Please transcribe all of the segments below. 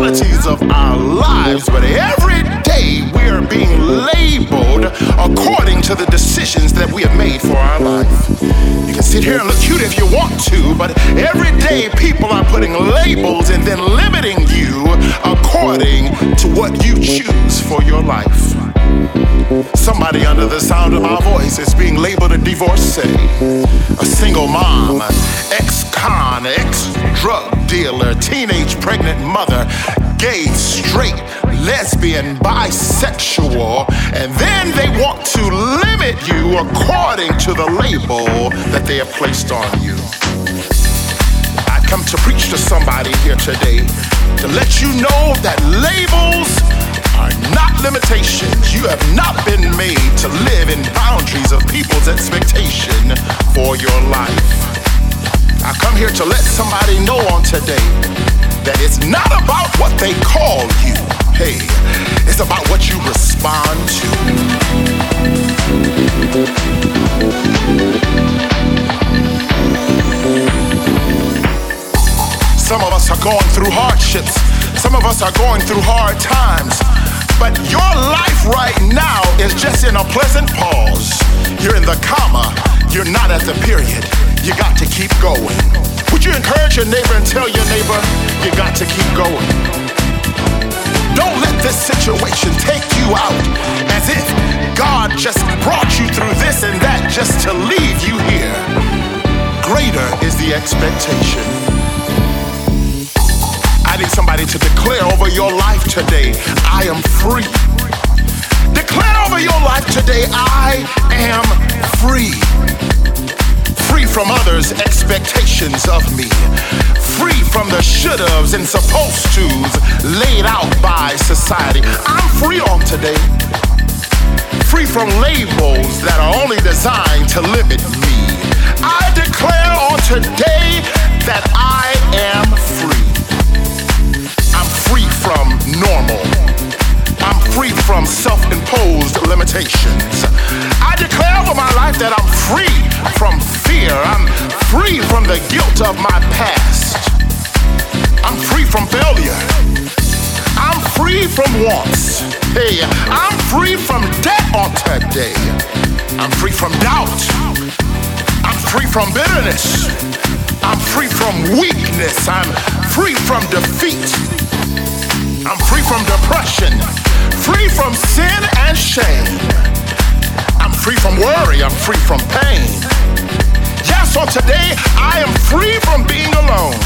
realities of our lives, but every day we are being labeled according to the decisions that we have made for our life. You can sit here and look cute if you want to, but every day people are putting labels and then limiting you according to what you choose for your life. Somebody under the sound of my voice is being labeled a divorcee, a single mom, ex con, ex drug dealer, teenage pregnant mother, gay, straight, lesbian, bisexual, and then they want to limit you according to the label that they have placed on you. I come to preach to somebody here today to let you know that labels are not limitations. You have not been made to live in boundaries of people's expectation for your life. I come here to let somebody know on today that it's not about what they call you. Hey, it's about what you respond to. Some of us are going through hardships. Some of us are going through hard times. But your life right now is just in a pleasant pause. You're in the comma, you're not at the period. You got to keep going. Would you encourage your neighbor and tell your neighbor you got to keep going? Don't let this situation take you out as if God just brought you through this and that just to leave you here. Greater is the expectation. I need somebody to declare over your life today, I am free. Declare over your life today, I am free. Free from others' expectations of me. Free from the should haves and supposed to's laid out by society. I'm free on today. Free from labels that are only designed to limit me. I declare on today that I am free I'm free from normal. I'm free from self imposed limitations. I declare over my life that I'm free from fear. I'm free from the guilt of my past. I'm free from failure. I'm free from wants. Hey, I'm free from debt on today. I'm free from doubt. I'm free from bitterness. I'm free from weakness. I'm free from defeat. I'm free from depression, free from sin and shame. I'm free from worry, I'm free from pain. Yes, on today, I am free from being alone.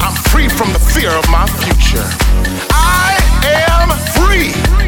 I'm free from the fear of my future. I am free.